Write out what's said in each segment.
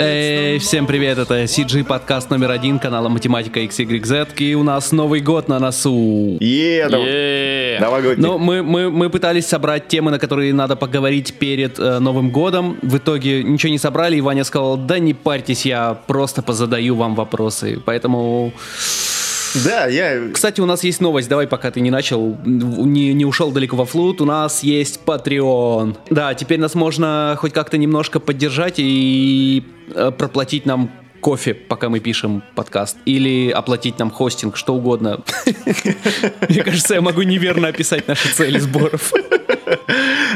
Эй, всем привет, это CG подкаст номер один канала Математика XYZ, и у нас Новый год на носу. Е, давай. Е-е-е. Новогодний. Ну, мы, мы, мы пытались собрать темы, на которые надо поговорить перед э, Новым годом. В итоге ничего не собрали, и Ваня сказал, да не парьтесь, я просто позадаю вам вопросы. Поэтому... Да, я... Кстати, у нас есть новость, давай, пока ты не начал, не, не ушел далеко во флут, у нас есть Patreon. Да, теперь нас можно хоть как-то немножко поддержать и э, проплатить нам кофе, пока мы пишем подкаст, или оплатить нам хостинг, что угодно. Мне кажется, я могу неверно описать наши цели сборов.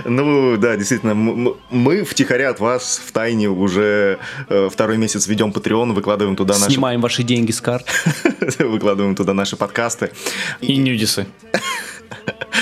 Ну, да, действительно, мы втихаря от вас в тайне уже э, второй месяц ведем Patreon, выкладываем туда наши... Снимаем ваши деньги с карт. выкладываем туда наши подкасты. И нюдисы.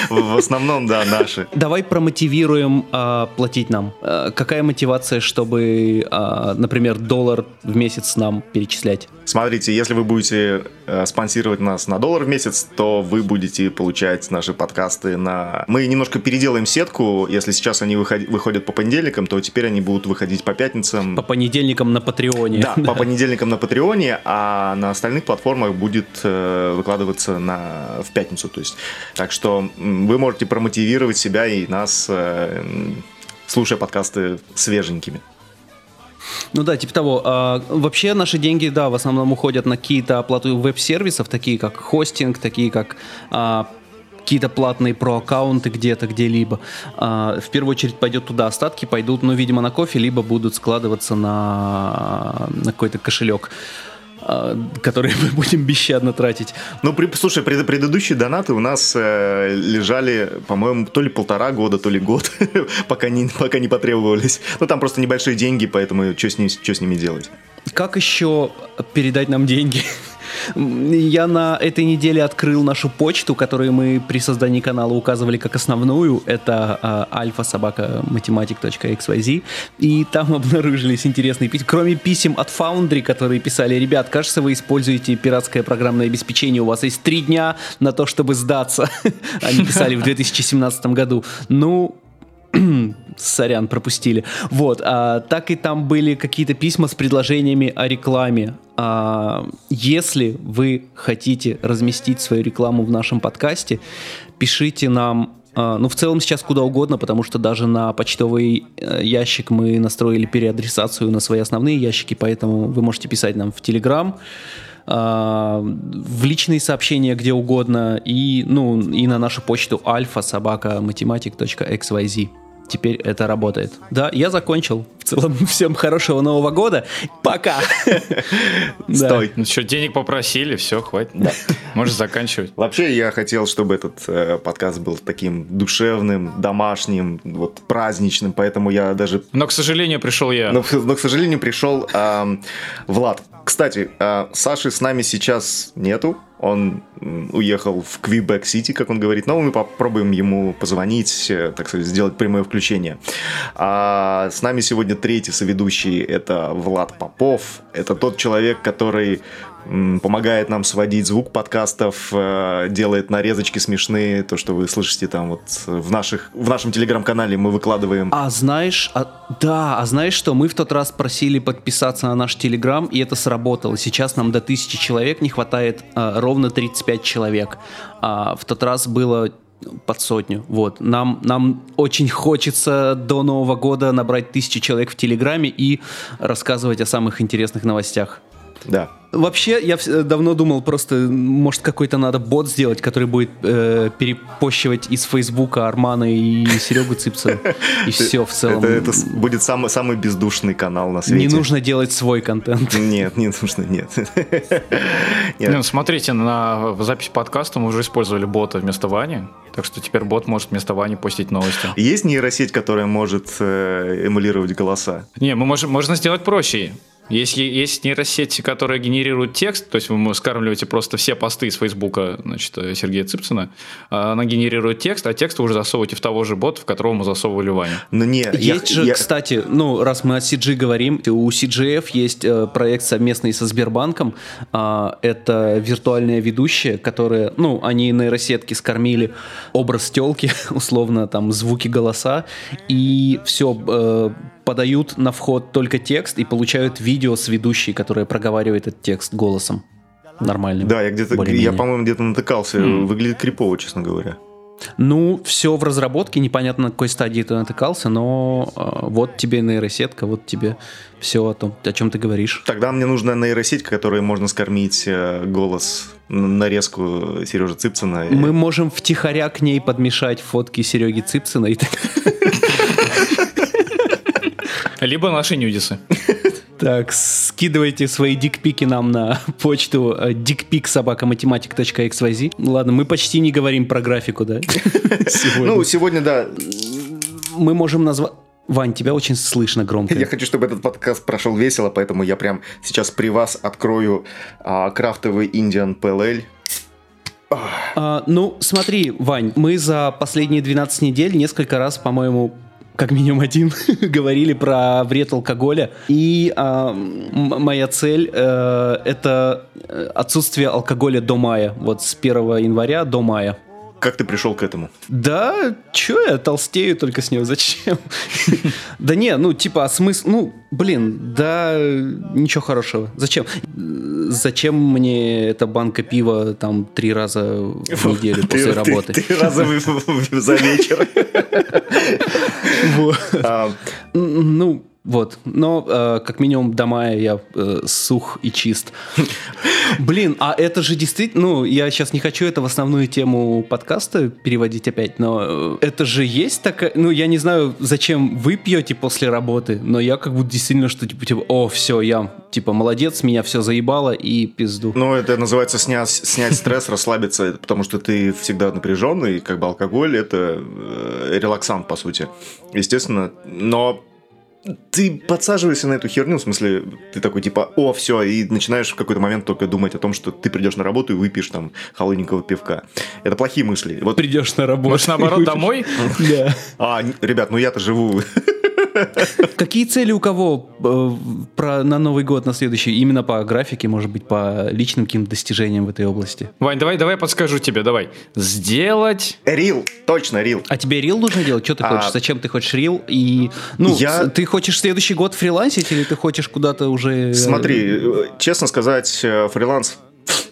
В основном, да, наши. Давай промотивируем а, платить нам. А, какая мотивация, чтобы, а, например, доллар в месяц нам перечислять? Смотрите, если вы будете э, спонсировать нас на доллар в месяц, то вы будете получать наши подкасты на... Мы немножко переделаем сетку. Если сейчас они выход- выходят по понедельникам, то теперь они будут выходить по пятницам. По понедельникам на Патреоне. Да, по понедельникам на Патреоне, а на остальных платформах будет э, выкладываться на, в пятницу. То есть, так что вы можете промотивировать себя и нас, э, слушая подкасты свеженькими. Ну да, типа того. А, вообще наши деньги, да, в основном уходят на какие-то оплаты веб-сервисов, такие как хостинг, такие как а, какие-то платные про-аккаунты где-то, где-либо. А, в первую очередь пойдет туда, остатки пойдут, ну, видимо, на кофе, либо будут складываться на, на какой-то кошелек, а, который мы будем бесщадно тратить. Ну, при- слушай, пред- предыдущие донаты у нас э, лежали, по-моему, то ли полтора года, то ли год, пока, не, пока не потребовались. Ну, там просто небольшие деньги, поэтому что с, ним- чё с ними делать? Как еще передать нам деньги? Я на этой неделе открыл нашу почту, которую мы при создании канала указывали как основную. Это а, альфа-собака-математик.xyz. И там обнаружились интересные письма. Кроме писем от Foundry, которые писали, ребят, кажется, вы используете пиратское программное обеспечение, у вас есть три дня на то, чтобы сдаться. Они писали в 2017 году. Ну, Сорян, пропустили. Вот, а, так и там были какие-то письма с предложениями о рекламе. А, если вы хотите разместить свою рекламу в нашем подкасте, пишите нам. а, ну, в целом сейчас куда угодно, потому что даже на почтовый э, ящик мы настроили переадресацию на свои основные ящики, поэтому вы можете писать нам в Телеграм, в личные сообщения где угодно и, ну, и на нашу почту альфа собака математик.xyz. Теперь это работает. Да, я закончил. В целом, всем хорошего Нового года. Пока. Стой. Ну что, денег попросили, все, хватит. Можешь заканчивать. Вообще, я хотел, чтобы этот э, подкаст был таким душевным, домашним, вот праздничным, поэтому я даже Но, к сожалению, пришел я. Но, но, к сожалению, пришел Влад. Кстати, а, Саши с нами сейчас нету. Он уехал в Квебек Сити, как он говорит. Но мы попробуем ему позвонить, э, так сказать, сделать прямое включение. А с нами сегодня третий соведущий. Это Влад Попов. Это тот человек, который помогает нам сводить звук подкастов, э, делает нарезочки смешные, то, что вы слышите там вот в, наших, в нашем телеграм-канале мы выкладываем А знаешь, а- да, а знаешь что, мы в тот раз просили подписаться на наш Телеграм, и это сработало. Сейчас нам до тысячи человек не хватает а, ровно 35 человек. А в тот раз было под сотню. Вот. Нам, нам очень хочется до Нового года набрать тысячу человек в Телеграме и рассказывать о самых интересных новостях. Да. Вообще, я вс- давно думал, просто, может, какой-то надо бот сделать, который будет э, перепощивать из Фейсбука Армана и Серегу Цыпса. И все в целом. Это, будет самый, самый бездушный канал на свете. Не нужно делать свой контент. Нет, не нужно, нет. Не, Нет. ну, смотрите, на запись подкаста мы уже использовали бота вместо Вани. Так что теперь бот может вместо Вани постить новости. Есть нейросеть, которая может э, эмулировать голоса? Не, мы можем, можно сделать проще. Если есть нейросети, которые генерируют текст, то есть вы скармливаете просто все посты из Фейсбука значит, Сергея Цыпцина, а она генерирует текст, а текст вы уже засовываете в того же бота, в которого мы засовывали Ваню. Ну не, я- Есть же, я- кстати, ну, раз мы о CG говорим, у CGF есть э, проект совместный со Сбербанком. А, это виртуальная ведущая, которая, ну, они нейросетки скормили образ телки, условно, там, звуки, голоса, и все, подают на вход только текст и получают видео с ведущей, которая проговаривает этот текст голосом нормальным. Да, я где-то, я, по-моему, где-то натыкался. Mm. Выглядит крипово, честно говоря. Ну, все в разработке, непонятно, на какой стадии ты натыкался, но э, вот тебе нейросетка, вот тебе все о том, о чем ты говоришь. Тогда мне нужна нейросеть, которой можно скормить э, голос нарезку Сережи Цыпцина. Мы можем втихаря к ней подмешать фотки Сереги Цыпцина и Либо наши нюдисы. Так, скидывайте свои дикпики нам на почту dickpiksobakamatematic.xyz. Ладно, мы почти не говорим про графику, да? Ну, сегодня, да. Мы можем назвать... Вань, тебя очень слышно громко. Я хочу, чтобы этот подкаст прошел весело, поэтому я прям сейчас при вас открою а, крафтовый Indian PLL. А, ну, смотри, Вань, мы за последние 12 недель несколько раз, по-моему, как минимум один, говорили про вред алкоголя. И э, моя цель э, это отсутствие алкоголя до мая. Вот с 1 января до мая. Как ты пришел к этому? Да, чё я толстею только с него, зачем? Да не, ну типа, а смысл, ну, блин, да, ничего хорошего. Зачем? Зачем мне эта банка пива там три раза в неделю после работы? Три раза за вечер. А, ну, вот. Но э, как минимум до мая я э, сух и чист. Блин, а это же действительно... Ну, я сейчас не хочу это в основную тему подкаста переводить опять, но э, это же есть такая... Ну, я не знаю, зачем вы пьете после работы, но я как будто действительно, что типа, типа о, все, я типа молодец, меня все заебало и пизду. Ну, это называется снять, снять стресс, расслабиться, потому что ты всегда напряженный, как бы алкоголь это э, релаксант, по сути. Естественно, но ты подсаживаешься на эту херню, в смысле, ты такой типа, о, все, и начинаешь в какой-то момент только думать о том, что ты придешь на работу и выпьешь там холодненького пивка. Это плохие мысли. Вот придешь на работу. Может, наоборот, домой? Да. А, ребят, ну я-то живу Какие цели у кого э, про, на Новый год, на следующий? Именно по графике, может быть, по личным каким-то достижениям в этой области? Вань, давай, давай подскажу тебе, давай. Сделать... Рил, точно, рил. А тебе рил нужно делать? Что ты хочешь? А... Зачем ты хочешь рил? И, ну, я... ты хочешь следующий год фрилансить или ты хочешь куда-то уже... Смотри, э, честно сказать, э, фриланс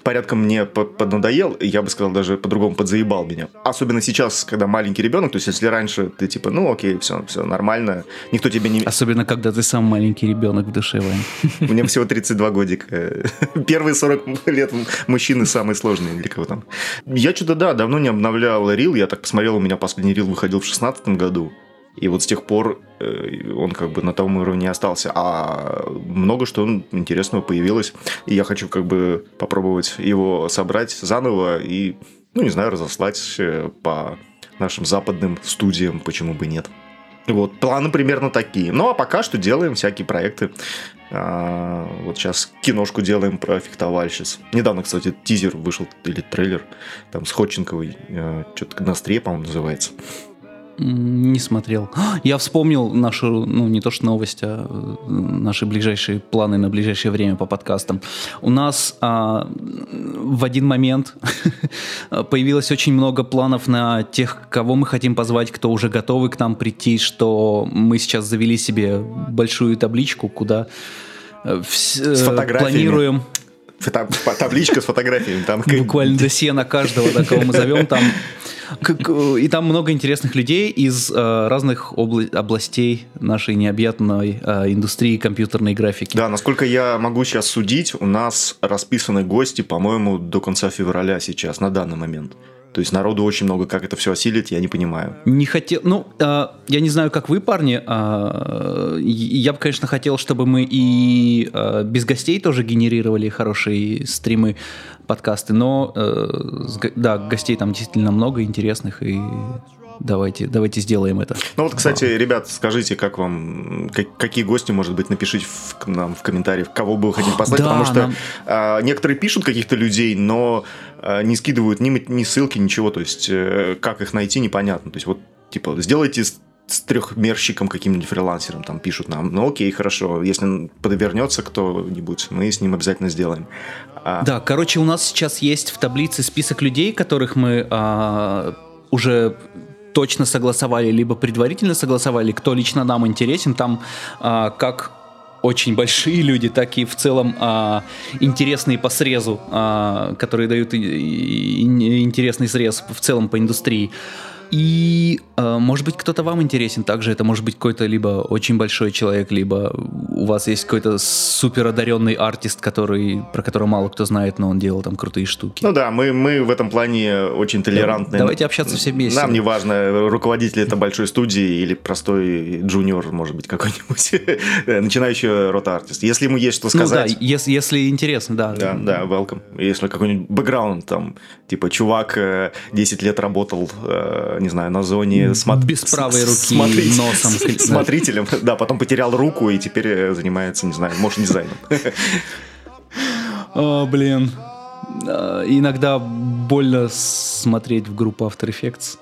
порядком мне поднадоел, я бы сказал, даже по-другому подзаебал меня. Особенно сейчас, когда маленький ребенок, то есть если раньше ты типа, ну окей, все, все нормально, никто тебе не... Особенно, когда ты сам маленький ребенок в душе, Вань. Мне всего 32 годика. Первые 40 лет мужчины самые сложные для кого там. Я что-то, да, давно не обновлял рил, я так посмотрел, у меня последний рил выходил в 16 году. И вот с тех пор э, он как бы на том уровне остался. А много что интересного появилось. И я хочу как бы попробовать его собрать заново и, ну, не знаю, разослать э, по нашим западным студиям, почему бы нет. Вот, планы примерно такие. Ну, а пока что делаем всякие проекты. А, вот сейчас киношку делаем про фехтовальщиц. Недавно, кстати, тизер вышел, или трейлер, там с Ходченковой, э, что-то на острие, по-моему, называется. Не смотрел. Я вспомнил нашу, ну не то что новость, а э, наши ближайшие планы на ближайшее время по подкастам. У нас а, в один момент появилось очень много планов на тех, кого мы хотим позвать, кто уже готовы к нам прийти, что мы сейчас завели себе большую табличку, куда э, с э, планируем Фото, табличка с фотографиями. Там... Буквально досье на каждого, да, кого мы зовем. Там и там много интересных людей из э, разных обла- областей нашей необъятной э, индустрии компьютерной графики. Да, насколько я могу сейчас судить, у нас расписаны гости, по-моему, до конца февраля сейчас, на данный момент. То есть народу очень много, как это все осилить, я не понимаю. Не хотел, ну, э, я не знаю, как вы, парни. Э, я бы, конечно, хотел, чтобы мы и э, без гостей тоже генерировали хорошие стримы подкасты, но э, да, гостей там действительно много интересных и давайте, давайте сделаем это. Ну вот, кстати, Вау. ребят, скажите, как вам, как, какие гости, может быть, напишите в, нам в комментариях, кого бы вы хотели послать, да, потому что нам... э, некоторые пишут каких-то людей, но э, не скидывают ни, ни ссылки, ничего, то есть э, как их найти, непонятно. То есть вот, типа, сделайте с трехмерщиком каким-нибудь фрилансером там пишут нам, ну окей, хорошо, если подвернется кто-нибудь, мы с ним обязательно сделаем. А... Да, короче, у нас сейчас есть в таблице список людей, которых мы а, уже точно согласовали, либо предварительно согласовали, кто лично нам интересен, там а, как очень большие люди, так и в целом а, интересные по срезу, а, которые дают и, и, и интересный срез в целом по индустрии. И, э, может быть, кто-то вам интересен также. Это может быть какой-то либо очень большой человек, либо у вас есть какой-то супер одаренный артист, который, про которого мало кто знает, но он делал там крутые штуки. Ну да, мы, мы в этом плане очень толерантны. Давайте общаться все вместе. Нам не важно, руководитель это большой студии или простой джуниор, может быть, какой-нибудь начинающий рота-артист. Если ему есть что сказать... Ну да, если, если интересно, да. Да, да, welcome. Если какой-нибудь бэкграунд, там, типа, чувак 10 э, лет работал э, не знаю, на зоне смот... без правой руки, смотритель, носом, смотрителем, да, потом потерял руку и теперь э, занимается, не знаю, может дизайном. О, блин, иногда больно смотреть в группу After Effects.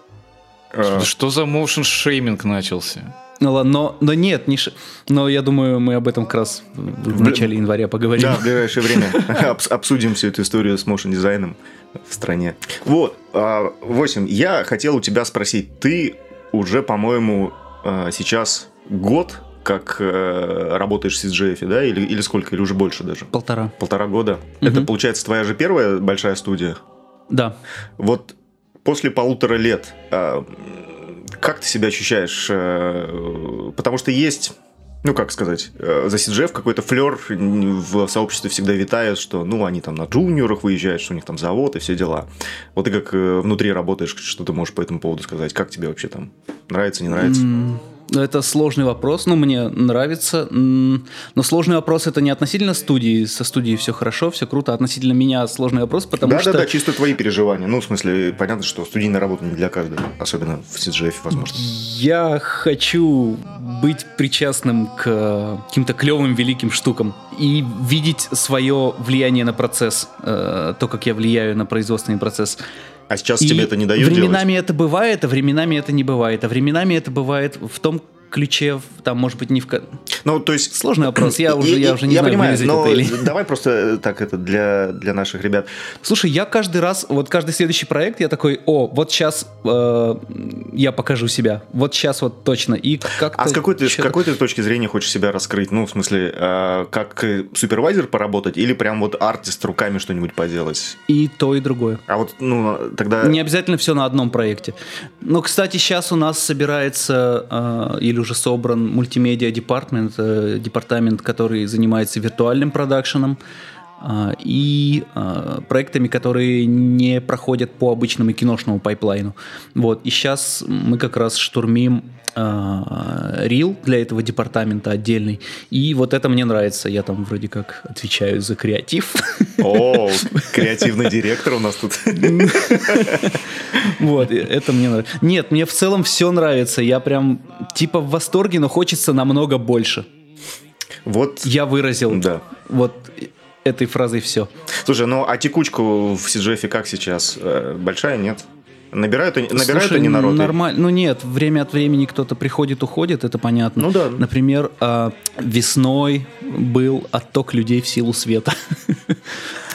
Что за motion шейминг начался? Ну ладно, но, но нет, не ш... но я думаю, мы об этом как раз в начале января поговорим. Да, в ближайшее время обсудим всю эту историю с motion дизайном в стране. Вот, 8. А, я хотел у тебя спросить, ты уже, по-моему, а, сейчас год как э, работаешь в CGF, да? Или, или сколько? Или уже больше даже? Полтора. Полтора года. Угу. Это, получается, твоя же первая большая студия? Да. Вот после полутора лет э, как ты себя ощущаешь? Э, потому что есть ну, как сказать, э, за CGF какой-то флер в сообществе всегда витает, что, ну, они там на джуниорах выезжают, что у них там завод и все дела. Вот ты как э, внутри работаешь, что ты можешь по этому поводу сказать? Как тебе вообще там? Нравится, не нравится? Mm. Это сложный вопрос, но ну, мне нравится. Но сложный вопрос это не относительно студии. Со студией все хорошо, все круто. Относительно меня сложный вопрос, потому да, что... Да-да-да, чисто твои переживания. Ну, в смысле, понятно, что студийная работа не для каждого. Особенно в CGF, возможно. Я хочу быть причастным к каким-то клевым, великим штукам. И видеть свое влияние на процесс. Э, то, как я влияю на производственный процесс. А сейчас и тебе это не дают Временами делать? это бывает, а временами это не бывает. А временами это бывает в том ключе, там, может быть, не в... Ну, то есть... Сложный вопрос, я уже, я уже не я знаю, понимаю, но или... давай просто э, так это для, для наших ребят. Слушай, я каждый раз, вот каждый следующий проект, я такой, о, вот сейчас э, я покажу себя, вот сейчас вот точно, и как А с какой, ты, с какой ты точки зрения хочешь себя раскрыть? Ну, в смысле, э, как супервайзер поработать или прям вот артист руками что-нибудь поделать? И то, и другое. А вот, ну, тогда... Не обязательно все на одном проекте. Но, кстати, сейчас у нас собирается, э, или уже собран мультимедиа департамент, э, департамент, который занимается виртуальным продакшеном э, и э, проектами, которые не проходят по обычному киношному пайплайну. Вот. И сейчас мы как раз штурмим рил для этого департамента отдельный. И вот это мне нравится. Я там вроде как отвечаю за креатив. О, креативный директор у нас тут. Вот, это мне нравится. Нет, мне в целом все нравится. Я прям типа в восторге, но хочется намного больше. Вот. Я выразил. Да. Вот этой фразой все. Слушай, ну а текучку в CGF как сейчас? Э, большая, нет? Набирают, набирают Слушай, они народ? Нормально. Ну нет, время от времени кто-то приходит, уходит, это понятно. Ну да. Например, э, весной был отток людей в силу света.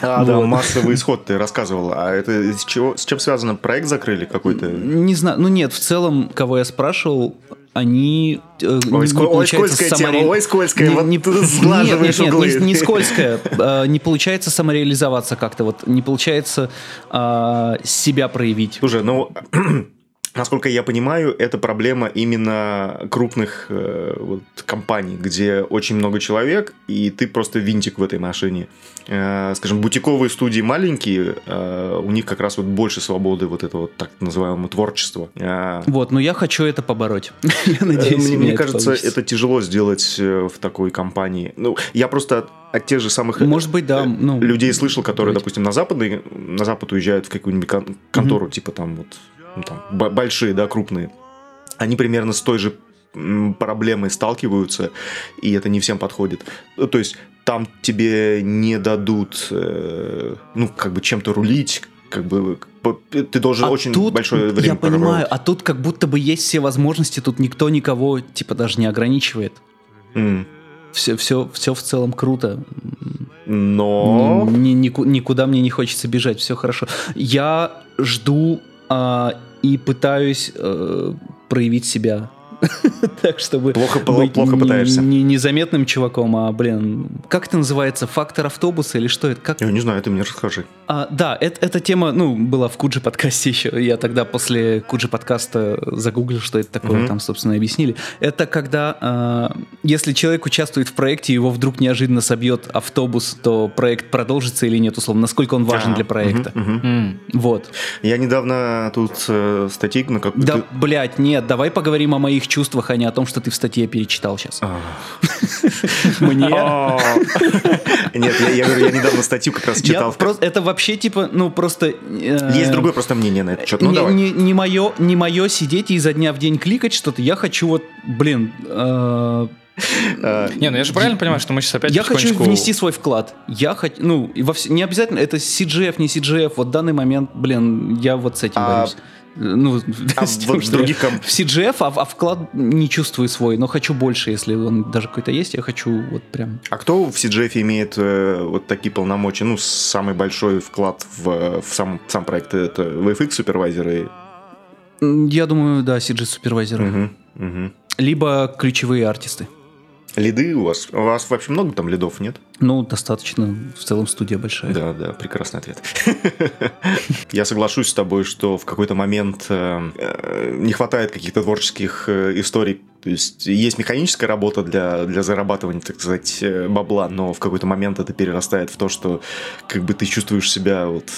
А, вот. да, массовый исход ты рассказывал. А это с, чего, с чем связано? Проект закрыли какой-то? Не знаю. Ну нет, в целом, кого я спрашивал, они э, ой, не, ой, скользкая самори... тема, ой, скользкая, не, вот не, сглаживаешь нет, нет, углы. Нет, не, не скользкая, э, не получается самореализоваться как-то, вот не получается э, себя проявить. Слушай, ну Насколько я понимаю, это проблема именно крупных э, вот, компаний, где очень много человек, и ты просто винтик в этой машине. Э, скажем, бутиковые студии маленькие, э, у них как раз вот больше свободы вот этого так называемого творчества. Э, вот, но я хочу это побороть. я надеюсь, мне, мне кажется, это, это тяжело сделать э, в такой компании. Ну, я просто от тех же самых Может быть, да, э, ну, людей слышал, которые, быть. допустим, на западный, на запад уезжают в какую-нибудь контору, угу. типа там вот ну, там, большие, да, крупные, они примерно с той же проблемой сталкиваются, и это не всем подходит. Ну, то есть там тебе не дадут, э, ну, как бы чем-то рулить, как бы ты должен а очень тут, большое время Я понимаю, а тут как будто бы есть все возможности, тут никто никого, типа, даже не ограничивает. Mm. Все, все, все в целом круто. Но... Ни, ни, никуда мне не хочется бежать, все хорошо. Я жду а, и пытаюсь э, проявить себя так, чтобы Плохо- быть плохо не- пытаешься. Не, незаметным чуваком, а, блин, как это называется? Фактор автобуса или что это? Как? Я не знаю, ты мне расскажи. А, да, это, эта тема, ну, была в Куджи подкасте еще. Я тогда после Куджи подкаста загуглил, что это такое, Мгм. там, собственно, объяснили. Это когда, а, если человек участвует в проекте, его вдруг неожиданно собьет автобус, то проект продолжится или нет, условно, насколько он важен А, для проекта. мгм. М. Вот. Я недавно тут э, статьи на как Да, блядь, нет, давай поговорим о моих чувствах, а не о том, что ты в статье перечитал сейчас. Мне? Нет, я, говорю, я недавно статью как раз читал. это вообще типа, ну просто... э, Есть другое просто мнение на этот счет. Ну не, давай. не, не мое, не мое сидеть и изо дня в день кликать что-то. Я хочу вот, блин, э, Э, Не, ну я же правильно понимаю, что мы сейчас опять я хочу внести свой вклад. Я хочу, ну, не обязательно, это CGF, не CGF. Вот в данный момент, блин, я вот с этим А- борюсь. Ну, а с тем, в что других комп- в CGF, а, а вклад не чувствую свой, но хочу больше, если он даже какой-то есть, я хочу вот прям... А кто в CGF имеет э, вот такие полномочия? Ну, самый большой вклад в, в сам, сам проект это VFX супервайзеры. Я думаю, да, CG-супервайзеры. Мгм, мгм. Либо ключевые артисты. Лиды у вас? У вас вообще много там лидов, нет? Ну, достаточно, в целом студия большая. Да, да, прекрасный ответ. Я соглашусь с тобой, что в какой-то момент э, э, не хватает каких-то творческих э, историй. То есть есть механическая работа для, для зарабатывания, так сказать, бабла, но в какой-то момент это перерастает в то, что как бы ты чувствуешь себя вот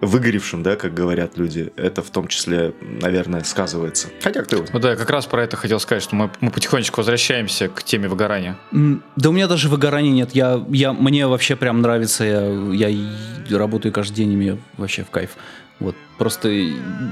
выгоревшим, да, как говорят люди. Это в том числе, наверное, сказывается. Хотя кто его Вот да, я как раз про это хотел сказать, что мы, мы потихонечку возвращаемся к теме выгорания. Да у меня даже выгорания нет. Я, я, мне вообще прям нравится. Я, я работаю каждый день, и мне вообще в кайф. Вот просто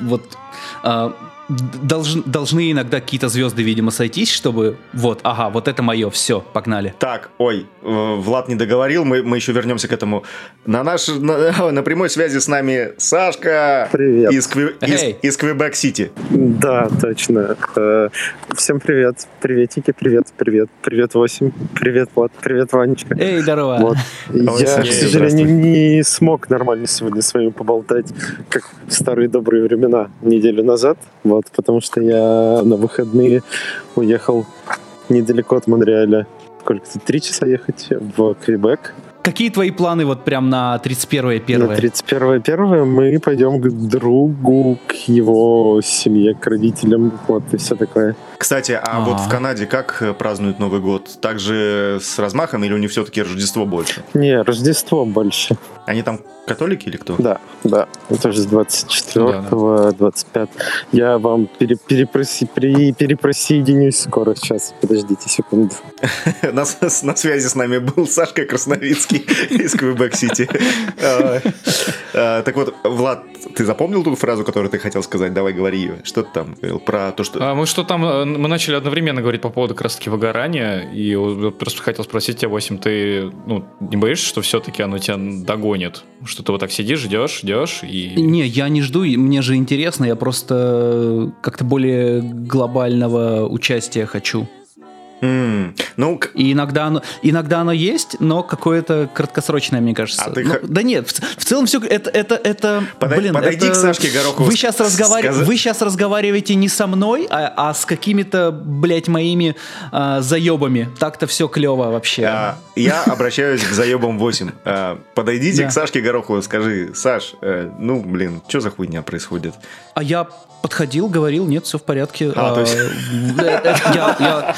вот а, д- должн- должны иногда какие-то звезды, видимо, сойтись, чтобы вот, ага, вот это мое, все, погнали. Так, ой, э, Влад не договорил, мы, мы еще вернемся к этому. На, наш, на, на прямой связи с нами Сашка Привет. из, Кви- из, из Квебек-Сити. Да, точно. Э, Всем привет. Приветики, привет, привет. Привет, 8. Привет, Влад. Привет, Ванечка. Эй, здорово. Вот. Я, к сожалению, не смог нормально сегодня с вами поболтать, как в старые добрые времена, неделю назад. Вот, потому что я на выходные уехал недалеко от Монреаля. Сколько-то? Три часа ехать в Квебек. Какие твои планы вот прям на 31 На первое? 31 мы пойдем к другу, к его семье, к родителям, вот и все такое. Кстати, а А. вот в Канаде как празднуют Новый год? Также с размахом или у них все-таки Рождество больше? Не, Рождество больше. Они там католики или кто? Да, да. Это же с 24 25 Я вам пере, перепроси, при, перепросоединюсь скоро. Сейчас, подождите секунду. На связи с нами был Сашка Красновицкий из Квебек-Сити. А, Так вот, Влад, ты запомнил ту фразу, которую ты хотел сказать? Давай говори ее. Что ты там говорил? Про то, что... А мы что там, э, мы начали одновременно говорить по поводу как раз таки выгорания, и просто хотел спросить тебя, 8, ты ну, не боишься, что все-таки оно тебя догонит? Что ты вот так сидишь, ждешь, ждешь, и... Не, я не жду, и мне же интересно, я просто как-то более глобального участия хочу. М, Ну, И иногда оно, иногда оно есть, но какое-то краткосрочное, мне кажется. А ты Ну, Да нет, в, в целом все это это это. Подай- блин, подойди это- к Сашке Горохову, Вы сейчас с- разговариваете, скажи- вы сейчас разговариваете не со мной, а, а с какими-то, блядь, моими а, заебами. Так-то все клево вообще. а, я обращаюсь к заебам 8. А, Подойдите Да. к Сашке Горохову, скажи, Саш, э, ну, блин, что за хуйня происходит? А я подходил, говорил, нет, все в порядке. А, то есть- э, э, я- я-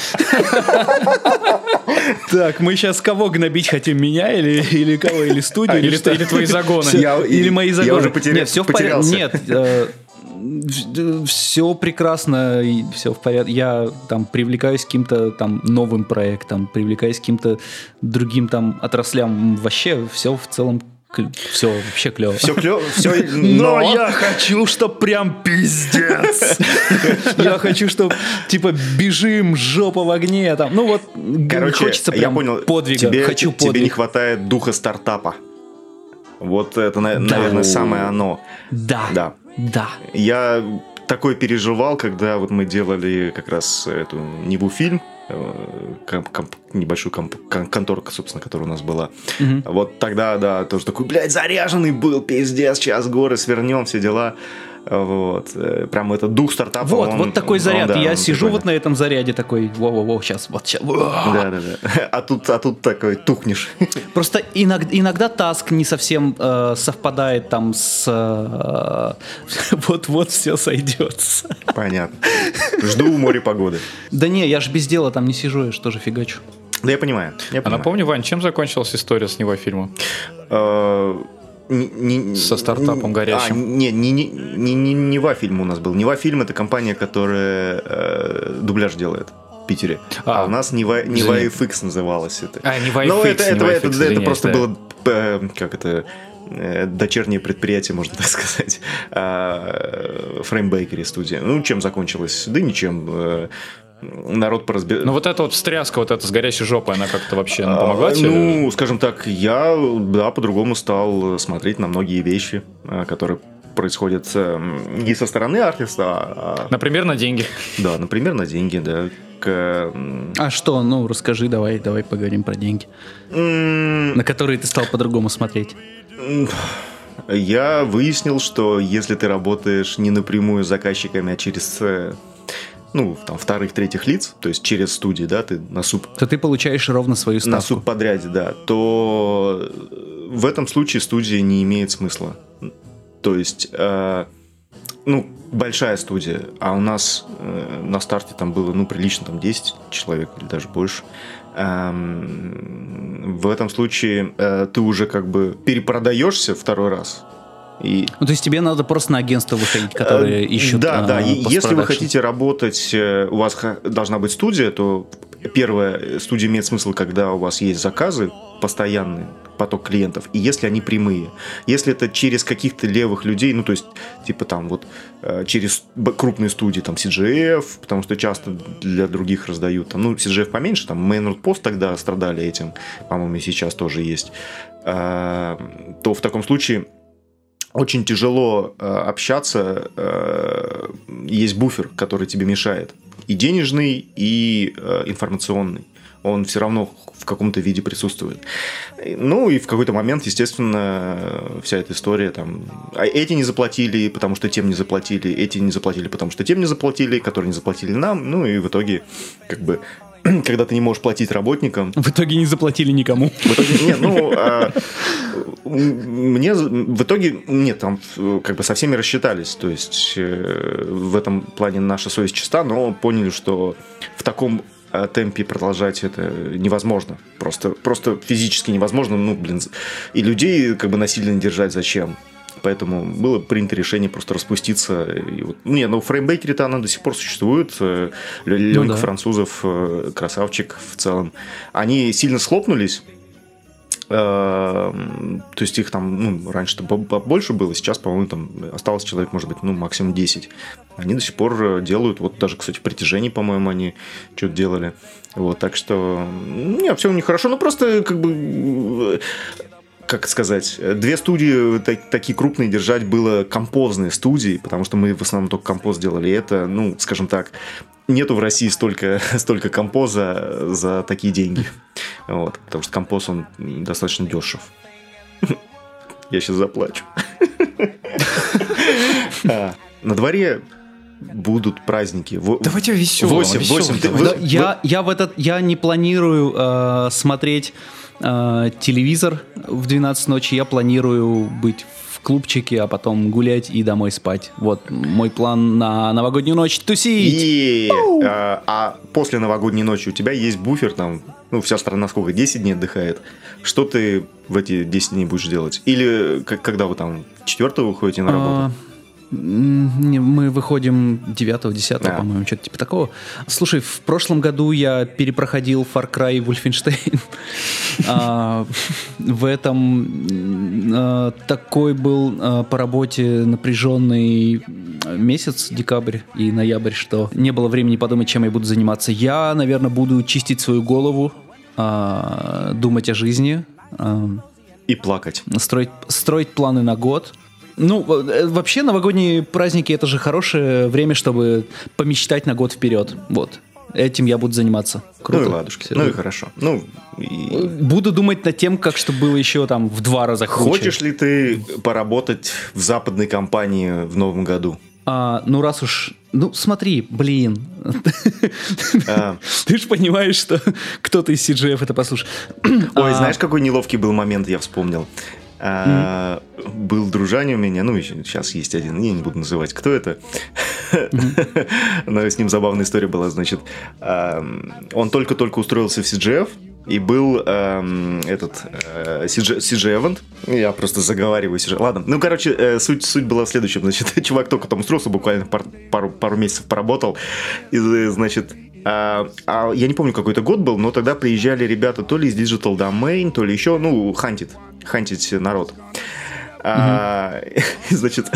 Так, мы сейчас кого гнобить хотим, меня или, или кого? Или студию? А, или, или твои загоны. Я- Или мои я загоны. уже потеря- Нет, все в порядке. Нет, все прекрасно, все в порядке. Я там привлекаюсь к каким-то там новым проектам, привлекаюсь к каким-то другим там отраслям. Вообще все в целом все вообще клево. Все клево, все... Но я хочу, чтоб прям пиздец. Я хочу, чтоб типа бежим, жопа в огне. Там. Ну вот, Короче, хочется я прям понял, подвига. тебе, хочу тебе подвиг. не хватает духа стартапа. Вот это, на- наверное, самое оно. Да, Да. да. Я такой переживал, когда вот мы делали как раз эту Ниву фильм, комп- комп- небольшую комп- кон- конторку, собственно, которая у нас была. Мгм. Вот тогда, да, тоже такой, блядь, заряженный был, пиздец, сейчас горы свернем, все дела. Вот. Э, Прям это дух стартапа. Вот, он- вот такой он, заряд. да, я он сижу вот на этом заряде такой, во-во-во, сейчас, вот сейчас. Да, да, да. А тут, а тут такой тухнешь. Просто иногда, иногда таск не совсем э, совпадает там с... э, Вот-вот все сойдется. Понятно. Жду у моря погоды. Да не, я же без дела там не сижу, я же тоже фигачу. Да я понимаю. Я А понимаю. напомни, Вань, чем закончилась история с него фильма? Э, не- не- Со стартапом не- горячим. А, не, не, не, не, не Нева фильм у нас был. Нева фильм это компания, которая э, дубляж делает в Питере. А, А, у нас Нева, Neva FX называлась это. А, Нева Ну, FX, это, это, Нева это, FX, это извиняюсь, просто да. было, э, как это, э, дочернее предприятие, можно так сказать, а, Framebakery студия. Ну, чем закончилось? Да ничем. Э, Народ поразбирал. Ну вот эта вот встряска, вот эта с горящей жопой, она как-то вообще помогла А, тебе? Ну, скажем так, я, да, по-другому стал смотреть на многие вещи, а, которые происходят э, не со стороны артиста, а, Например, на деньги. да, например, на деньги, да. К, А что, ну расскажи, давай, давай поговорим про деньги, на которые ты стал по-другому смотреть. Я выяснил, что если ты работаешь не напрямую с заказчиками, а через э, ну, там, вторых, третьих лиц, то есть через студии, да, ты на суп То ты получаешь ровно свою на ставку. субподряде, да, то э, в этом случае студия не имеет смысла. То есть, э, ну, большая студия, а у нас э, на старте там было, ну, прилично, там 10 человек или даже больше. Эм, в этом случае э, ты уже как бы перепродаешься второй раз. И Ну, то есть тебе надо просто на агентство выходить, которые Э, ищут Да, да. И Если вы хотите работать, э, у вас должна быть студия, то первое, студия имеет смысл, когда у вас есть заказы, постоянный поток клиентов, и если они прямые. Если это через каких-то левых людей, ну, то есть, типа там вот э, через крупные студии, там, CGF, потому что часто для других раздают, там, ну, CGF поменьше, там, Main Post тогда страдали этим, по-моему, и сейчас тоже есть, Э, то в таком случае очень тяжело э, общаться, э, есть буфер, который тебе мешает. И денежный, и э, информационный. Он все равно в каком-то виде присутствует. Ну и в какой-то момент, естественно, вся эта история там... А эти не заплатили, потому что тем не заплатили, эти не заплатили, потому что тем не заплатили, которые не заплатили нам. Ну и в итоге, как бы, когда ты не можешь платить работникам, В итоге не заплатили никому. в итоге, нет, ну, а, мне в итоге, нет, там как бы со всеми рассчитались, то есть э, в этом плане наша совесть чиста, но поняли, что в таком э, темпе продолжать это невозможно, просто, просто физически невозможно, ну, блин, и людей как бы насильно держать зачем? Поэтому было принято решение просто распуститься. И вот, не, ну фреймбейкери-то она до сих пор существует. Э, Ленька да. Французов, э, красавчик в целом. Они сильно схлопнулись. Эм, То есть их там, ну, раньше-то побольше было, сейчас, по-моему, там осталось человек, может быть, ну, максимум 10. Они до сих пор э, делают, вот даже, кстати, притяжение, по-моему, они что-то делали. Вот, так что, не, все у них хорошо, ну, просто, как бы, э, как сказать, э, две студии так- такие крупные держать было композные студии, потому что мы в основном только композ делали. Это, ну, скажем так, нету в России столько, столько композа за такие деньги. Вот, потому что композ, он достаточно дешев. Я сейчас заплачу. А, На дворе будут праздники. Давайте восемь, ты- давайте. Да, вы- я, я в этот я не планирую э, смотреть э, телевизор в 12 ночи. Я планирую быть в клубчике, а потом гулять и домой спать. Вот мой план на новогоднюю ночь тусить. И, а, а после новогодней ночи у тебя есть буфер, там, ну, вся страна сколько, 10 дней отдыхает. Что ты в эти 10 дней будешь делать? Или как- когда вы там 4 выходите на работу? А, Мы выходим 9-10, Да. по-моему, что-то типа такого. Слушай, в прошлом году я перепроходил Far Cry и Wolfenstein. А, В этом а, такой был а, по работе напряженный месяц, декабрь и ноябрь, что не было времени подумать, чем я буду заниматься. Я, наверное, буду чистить свою голову, а, думать о жизни, а, И плакать. строить, строить планы на год. Ну, э, вообще новогодние праздники это же хорошее время, чтобы помечтать на год вперед. Вот. этим я буду заниматься. Круто. Ну и ладушки. Ну и хорошо. Ну, и... Буду думать над тем, как чтобы было еще там в два раза круче. Хочешь ли ты поработать в западной компании в новом году? А, ну, раз уж... Ну, смотри, блин. А. Ты же понимаешь, что кто-то из CGF это послушает. Ой, а. знаешь, какой неловкий был момент, я вспомнил. А, был дружань у меня, ну, сейчас есть один, я не буду называть, кто это, но с ним забавная история была, значит, он только-только устроился в CGF, и был эм, этот э, CG, CG Event. Я просто заговариваю CG. Ладно, ну, короче, э, суть, суть была в следующем. Значит, чувак только там устроился, буквально пар, пару, пару месяцев поработал. И, значит, а, а я не помню, какой это год был, но тогда приезжали ребята то ли из Digital Domain, то ли еще, ну, хантит, хантить народ. Mm-hmm. А, значит,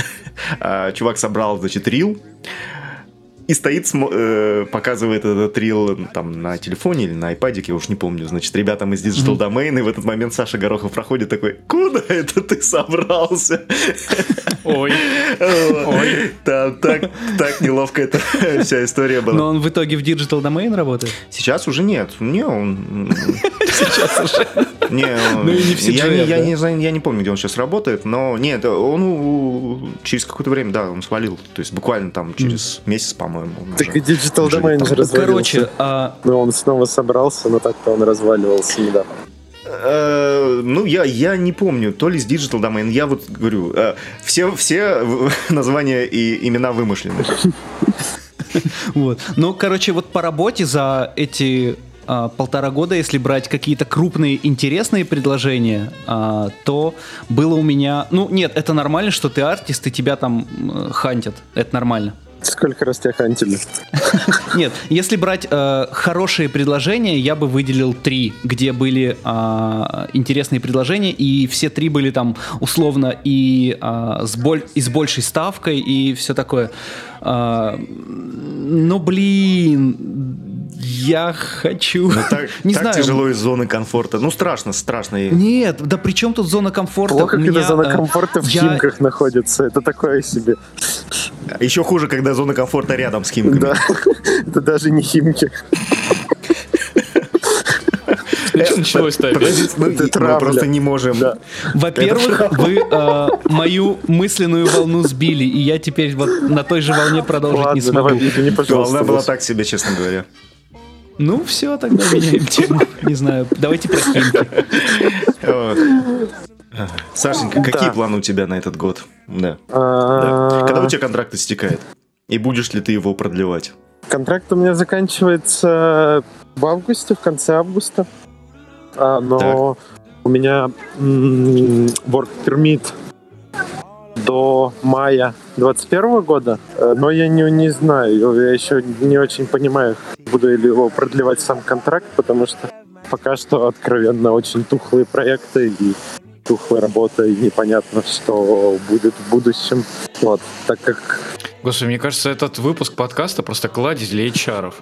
а, чувак собрал, значит, рил, и стоит, э, показывает этот рил там на телефоне или на iPad, я уж не помню. Значит, ребятам из Digital Domain, и в этот момент Саша Горохов проходит такой, куда это ты собрался? Ой. Ой. Там так, так неловко эта вся история была. Но он в итоге в Digital Domain работает? Сейчас уже нет. Не, он... Сейчас уже. Не, ну, и не я, не, я, не, я не помню, где он сейчас работает, но нет, он через какое-то время, да, он свалил. То есть буквально там через месяц, по-моему. Так и Digital Domain же развалился. Короче, а... Ну, он снова собрался, но так-то он разваливался недавно. Э, ну, я, я не помню, то ли с Digital Domain, я вот говорю, э, все, все названия и имена вымышлены. Вот. Ну, короче, вот по работе за эти полтора года, если брать какие-то крупные интересные предложения, а, то было у меня... Ну, нет, это нормально, что ты артист, и тебя там хантят. Это нормально. Сколько раз тебя хантили? Нет, если брать э, хорошие предложения, я бы выделил три, где были э, интересные предложения, и все три были там условно и, э, с, боль, и с большей ставкой, и все такое. Э, ну, блин, я хочу. Ну, так, не так знаю. тяжело из зоны комфорта. Ну, страшно, страшно. Нет, да при чем тут зона комфорта? Плохо, меня, когда зона комфорта в я... Химках находится. Это такое себе. Еще хуже, когда зона комфорта рядом с Химками. Да, это даже не Химки. Что началось-то опять? Мы, мы просто не можем. Да. Во-первых, вы э, мою мысленную волну сбили, и я теперь вот на той же волне продолжить Ладно, не смогу. Давай, не, Волна была так себе, честно говоря. Ну, все, тогда меняем тему. Не знаю, давайте про Химки. Сашенька, какие да. планы у тебя на этот год? Да. да. Когда у тебя контракт истекает? И будешь ли ты его продлевать? Контракт у меня заканчивается в августе, в конце августа. А, но так. у меня work permit до мая 2021 года, э, но я не, не знаю, я еще не очень понимаю, буду ли его продлевать сам контракт, потому что пока что откровенно очень тухлые проекты и тухлая работа, и непонятно, что будет в будущем. Вот, так как Господи, мне кажется, этот выпуск подкаста просто кладезь для HR.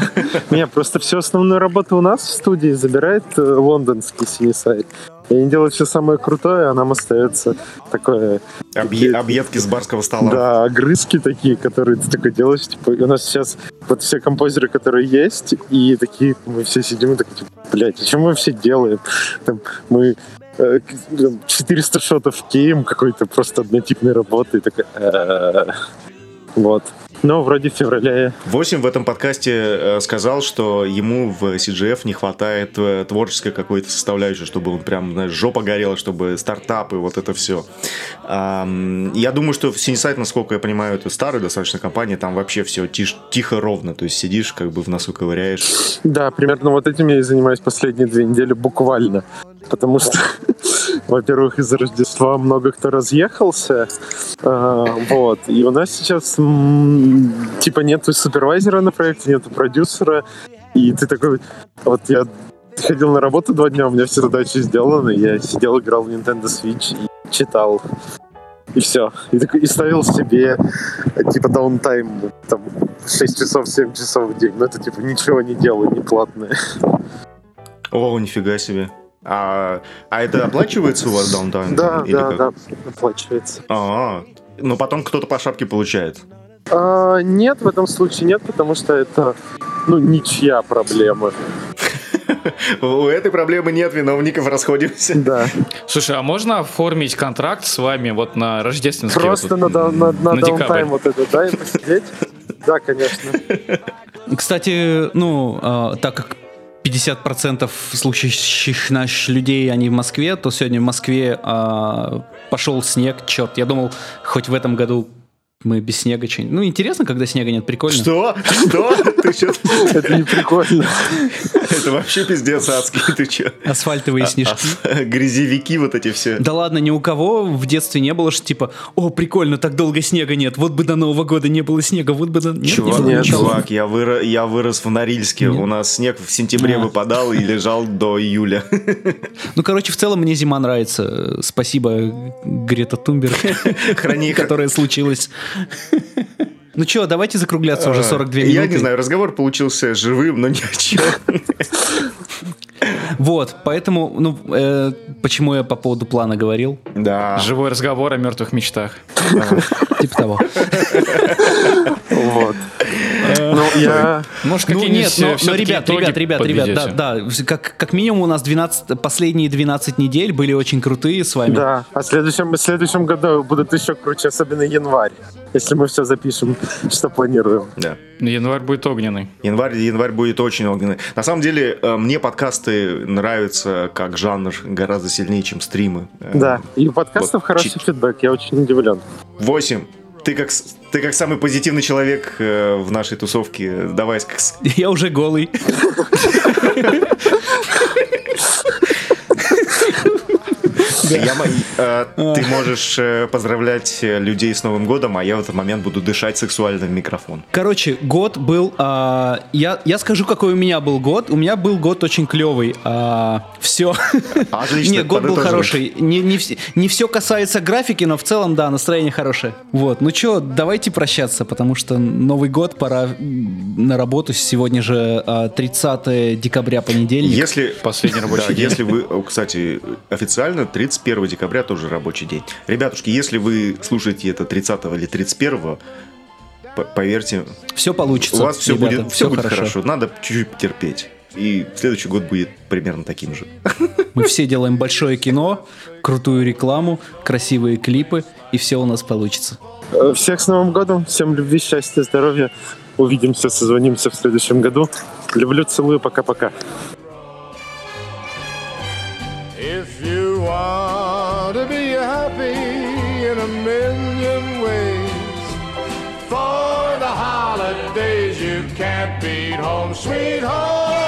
Не, просто всю основную работу у нас в студии забирает э, лондонский синесайд. И они делают все самое крутое, а нам остается такое... Объ... Объедки с барского стола. Да, огрызки такие, которые ты такой делаешь. Типа, у нас сейчас вот все композеры, которые есть, и такие, мы все сидим и такие, типа, блядь, о чем мы все делаем? Там, мы 400 э, шотов кейм какой-то просто однотипной работы. И такая, «Э, вот. Но вроде в феврале. 8 в этом подкасте э, сказал, что ему в CGF не хватает э, творческой какой-то составляющей, чтобы он прям, знаешь, жопа горела, чтобы стартапы, вот это все. Я думаю, что в Синесайт, насколько я понимаю, это старая достаточно компания, там вообще все тиш, тихо, ровно, то есть сидишь, как бы в носу ковыряешь. Да, примерно вот этим я и занимаюсь последние две недели буквально потому что, во-первых, из-за Рождества много кто разъехался, а, вот, и у нас сейчас типа нету супервайзера на проекте, нету продюсера, и ты такой, вот я ходил на работу два дня, у меня все задачи сделаны, я сидел, играл в Nintendo Switch и читал. И все. И, и ставил себе типа downtime там 6 часов, 7 часов в день. Но это типа ничего не делаю, не платное. О, нифига себе. А, а это оплачивается у вас downtime? Да, Или да, как? да, оплачивается. А, но потом кто-то по шапке получает? А, нет, в этом случае нет, потому что это ну, ничья проблема. У этой проблемы нет виновников, расходимся. Да. Слушай, а можно оформить контракт с вами вот на рождественский? Просто вот, на, на, на, на декабрь? даунтайм вот это, да, и посидеть? Да, конечно. Кстати, ну, а, так как 50% слушающих наших людей, они в Москве, то сегодня в Москве а, пошел снег, черт, я думал, хоть в этом году мы без снега что-нибудь. Ну, интересно, когда снега нет, прикольно. Что? Что? Это не прикольно. Это вообще пиздец адский. Ты что? Асфальтовые снежки. Грязевики вот эти все. Да ладно, ни у кого в детстве не было, что типа, о, прикольно, так долго снега нет, вот бы до Нового года не было снега, вот бы до... Нет, Чувак, нет, чувак, я, выро- я вырос в Норильске. Нет. У нас снег в сентябре А. выпадал и лежал до июля. Ну, короче, в целом мне зима нравится. Спасибо Грета Тумберг, которая случилась. Ну что, давайте закругляться уже 42 минуты. А, Я не знаю, разговор получился живым, но ни о чем. Вот, поэтому, ну, э, почему я по поводу плана говорил? Да. Живой разговор о мертвых мечтах. Типа того. Вот. Ну, я... Может, Ну нет, но, но, ребят, ребят, ребят, ребят, да, да, как, как минимум у нас 12, последние 12 недель были очень крутые с вами. Да, а в следующем, в следующем году будут еще круче, особенно январь, если мы все запишем, что планируем. Да. Январь будет огненный. Январь, январь будет очень огненный. На самом деле, э, мне подкасты нравятся как жанр гораздо сильнее, чем стримы. Э, Да, и у подкастов Вот хороший фидбэк, я очень удивлен. Восемь. Ты как, с- ты как самый позитивный человек э, в нашей тусовке, давай как Я уже голый. Я э, ты можешь э, поздравлять э, людей с Новым годом, а я в этот момент буду дышать сексуально в микрофон. Короче, год был... а, я, я скажу, какой у меня был год. У меня был год очень клевый. все. Отлично, Нет, год был хороший. Не, не, не все касается графики, но в целом, да, настроение хорошее. Вот. Ну что, давайте прощаться, потому что Новый год, пора на работу. Сегодня же а, 30 декабря, понедельник. Если, Последний рабочий да, день. если вы, кстати, официально 31 декабря тоже рабочий день. Ребятушки, если вы слушаете это 30 или 31, по- поверьте, Все получится. у вас все ребята, будет, все будет хорошо. Надо чуть-чуть потерпеть. И следующий год будет примерно таким же. Мы все делаем большое кино, крутую рекламу, красивые клипы, и все у нас получится. Всех с Новым годом, всем любви, счастья, здоровья. Увидимся, созвонимся в следующем году. Люблю, целую, пока-пока. If you want to be happy in a million ways, for the holidays you can't beat home, sweet home.